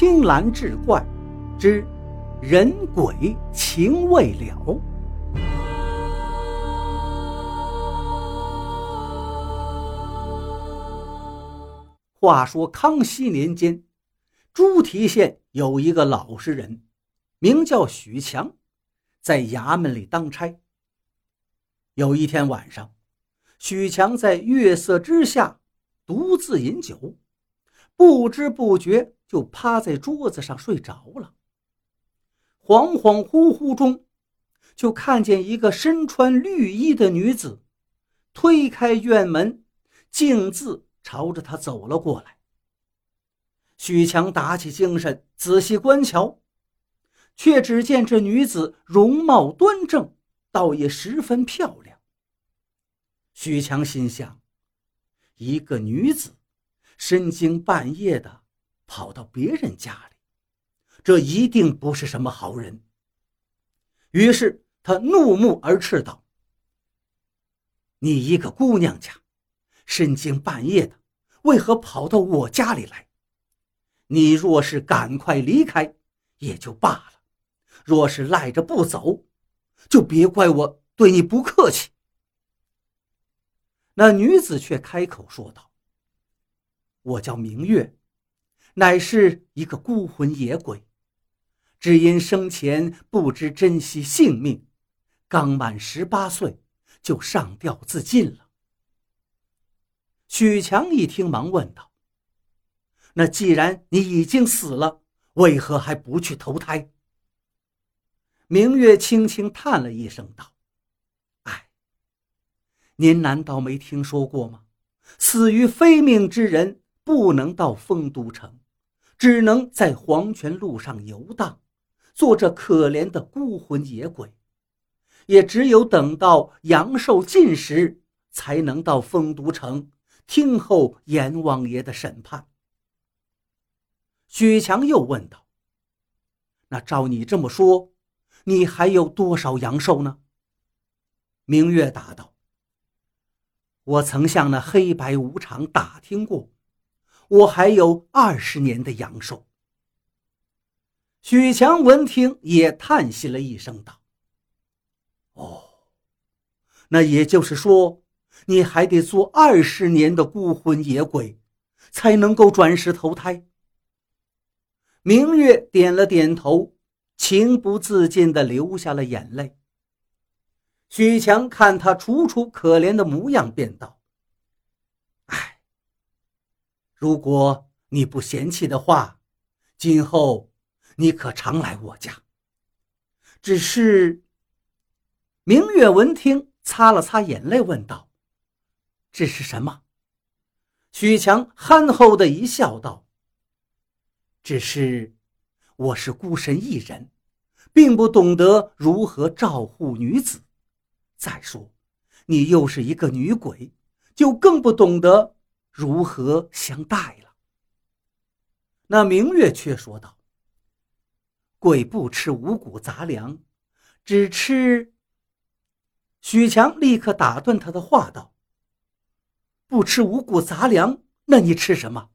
青蓝志怪之人鬼情未了。话说康熙年间，朱提县有一个老实人，名叫许强，在衙门里当差。有一天晚上，许强在月色之下独自饮酒，不知不觉就趴在桌子上睡着了。恍恍惚惚中，就看见一个身穿绿衣的女子推开院门，径自。朝着他走了过来。许强打起精神，仔细观瞧，却只见这女子容貌端正，倒也十分漂亮。许强心想：一个女子深更半夜的跑到别人家里，这一定不是什么好人。于是他怒目而斥道：“你一个姑娘家，深更半夜的！”为何跑到我家里来？你若是赶快离开，也就罢了；若是赖着不走，就别怪我对你不客气。那女子却开口说道：“我叫明月，乃是一个孤魂野鬼，只因生前不知珍惜性命，刚满十八岁就上吊自尽了。”许强一听，忙问道：“那既然你已经死了，为何还不去投胎？”明月轻轻叹了一声，道：“哎，您难道没听说过吗？死于非命之人不能到丰都城，只能在黄泉路上游荡，做着可怜的孤魂野鬼。也只有等到阳寿尽时，才能到丰都城。”听候阎王爷的审判。许强又问道：“那照你这么说，你还有多少阳寿呢？”明月答道：“我曾向那黑白无常打听过，我还有二十年的阳寿。”许强闻听，也叹息了一声，道：“哦，那也就是说。”你还得做二十年的孤魂野鬼，才能够转世投胎。明月点了点头，情不自禁地流下了眼泪。许强看他楚楚可怜的模样，便道：“哎，如果你不嫌弃的话，今后你可常来我家。只是……”明月闻听，擦了擦眼泪，问道。这是什么？许强憨厚的一笑，道：“只是我是孤身一人，并不懂得如何照护女子。再说，你又是一个女鬼，就更不懂得如何相待了。”那明月却说道：“鬼不吃五谷杂粮，只吃……”许强立刻打断他的话，道。不吃五谷杂粮，那你吃什么？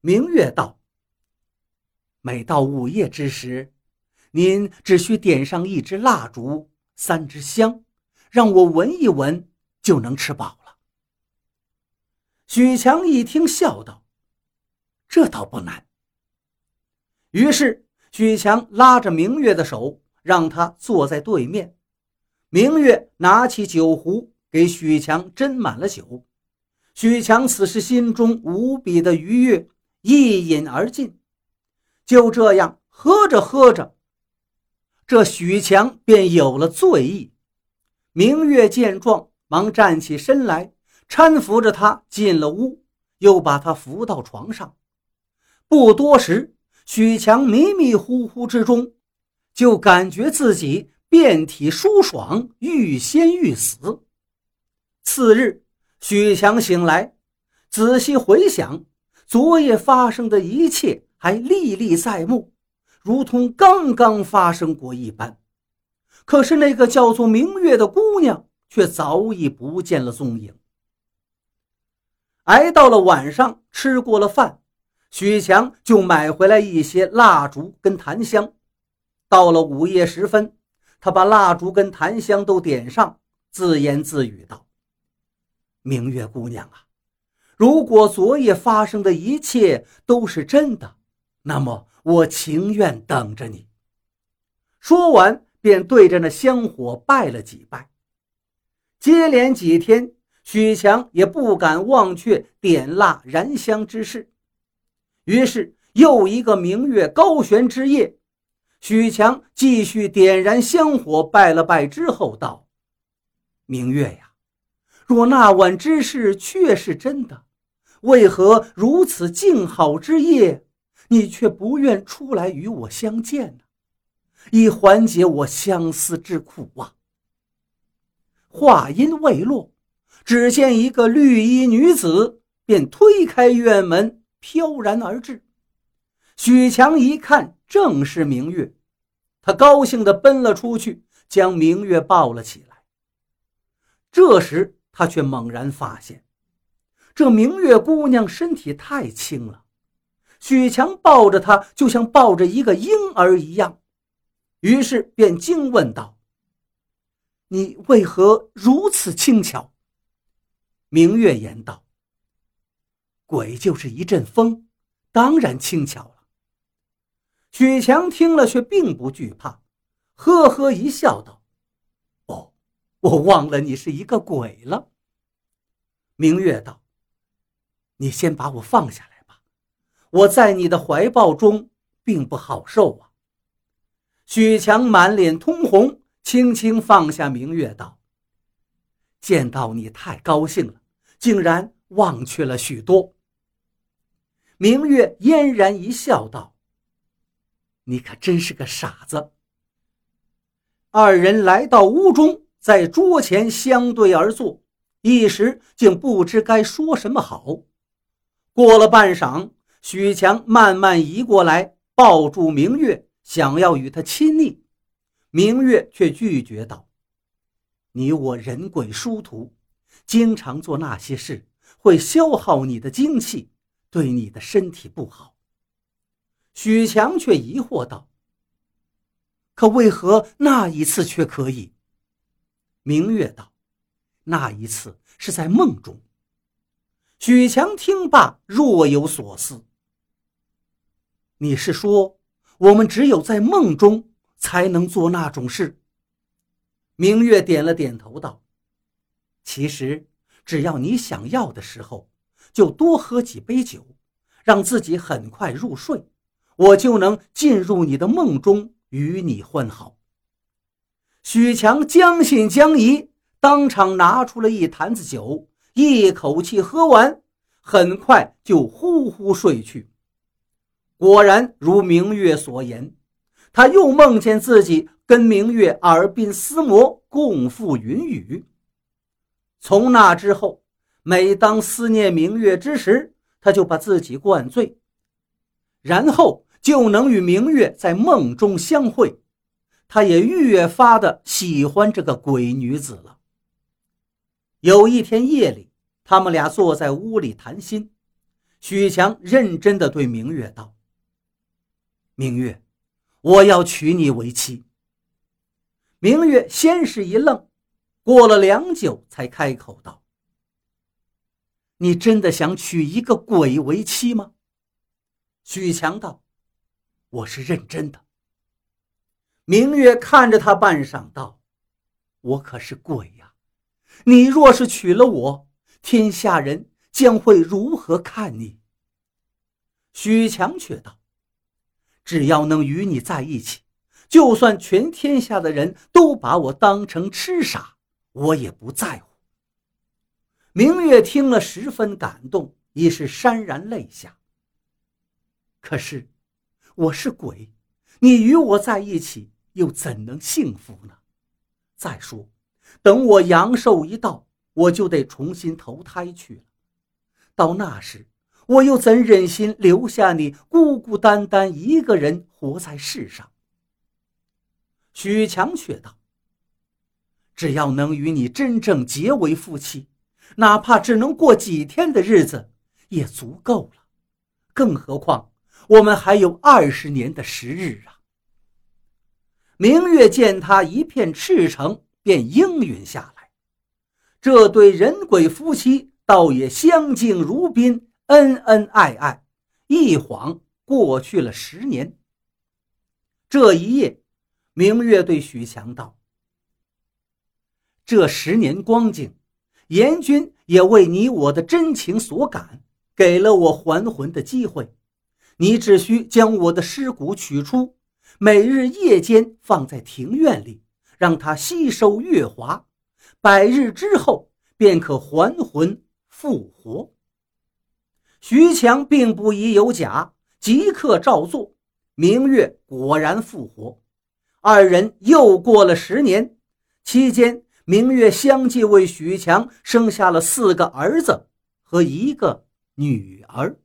明月道：“每到午夜之时，您只需点上一支蜡烛、三支香，让我闻一闻，就能吃饱。”许强一听，笑道：“这倒不难。”于是许强拉着明月的手，让他坐在对面。明月拿起酒壶。给许强斟满了酒，许强此时心中无比的愉悦，一饮而尽。就这样喝着喝着，这许强便有了醉意。明月见状，忙站起身来，搀扶着他进了屋，又把他扶到床上。不多时，许强迷迷糊糊之中，就感觉自己遍体舒爽，欲仙欲死。次日，许强醒来，仔细回想昨夜发生的一切，还历历在目，如同刚刚发生过一般。可是那个叫做明月的姑娘却早已不见了踪影。挨到了晚上，吃过了饭，许强就买回来一些蜡烛跟檀香。到了午夜时分，他把蜡烛跟檀香都点上，自言自语道：“明月姑娘啊，如果昨夜发生的一切都是真的，那么我情愿等着你。”说完，便对着那香火拜了几拜。接连几天，许强也不敢忘却点蜡燃香之事。于是，又一个明月高悬之夜，许强继续点燃香火，拜了拜之后道：“明月呀，若那晚之事确是真的，为何如此静好之夜，你却不愿出来与我相见呢？以缓解我相思之苦啊！”话音未落，只见一个绿衣女子便推开院门。飘然而至，许强一看，正是明月，他高兴地奔了出去，将明月抱了起来。这时，他却猛然发现，这明月姑娘身体太轻了，许强抱着她就像抱着一个婴儿一样，于是便惊问道：“你为何如此轻巧？”明月言道。鬼就是一阵风，当然轻巧了。许强听了却并不惧怕，呵呵一笑，道：“哦，我忘了你是一个鬼了。”明月道：“你先把我放下来吧，我在你的怀抱中并不好受啊。”许强满脸通红，轻轻放下明月，道：“见到你太高兴了，竟然忘却了许多。”明月嫣然一笑，道：“你可真是个傻子。”二人来到屋中，在桌前相对而坐，一时竟不知该说什么好。过了半晌，许强慢慢移过来，抱住明月，想要与她亲昵。明月却拒绝道：“你我人鬼殊途，经常做那些事，会消耗你的精气。”对你的身体不好。许强却疑惑道：“可为何那一次却可以？”明月道：“那一次是在梦中。”许强听罢，若有所思：“你是说，我们只有在梦中才能做那种事？”明月点了点头道：“其实，只要你想要的时候。”就多喝几杯酒，让自己很快入睡，我就能进入你的梦中与你混好。许强将信将疑，当场拿出了一坛子酒，一口气喝完，很快就呼呼睡去。果然如明月所言，他又梦见自己跟明月耳鬓厮磨，共赴云雨。从那之后。每当思念明月之时，他就把自己灌醉，然后就能与明月在梦中相会。他也越发的喜欢这个鬼女子了。有一天夜里，他们俩坐在屋里谈心，许强认真的对明月道：“明月，我要娶你为妻。”明月先是一愣，过了良久才开口道。你真的想娶一个鬼为妻吗？许强道：“我是认真的。”明月看着他半晌，道：“我可是鬼呀！你若是娶了我，天下人将会如何看你？”许强却道：“只要能与你在一起，就算全天下的人都把我当成痴傻，我也不在乎。”明月听了，十分感动，已是潸然泪下。可是，我是鬼，你与我在一起，又怎能幸福呢？再说，等我阳寿一到，我就得重新投胎去了。到那时，我又怎忍心留下你孤孤单单一个人活在世上？许强却道：“只要能与你真正结为夫妻。”哪怕只能过几天的日子，也足够了。更何况我们还有二十年的时日啊！明月见他一片赤诚，便应允下来。这对人鬼夫妻倒也相敬如宾，恩恩爱爱。一晃过去了十年。这一夜，明月对许强道：“这十年光景，阎君也为你我的真情所感，给了我还魂的机会。你只需将我的尸骨取出，每日夜间放在庭院里，让它吸收月华，百日之后便可还魂复活。”徐强并不疑有假，即刻照做。明月果然复活，二人又过了十年。期间，明月相继为许强生下了四个儿子和一个女儿。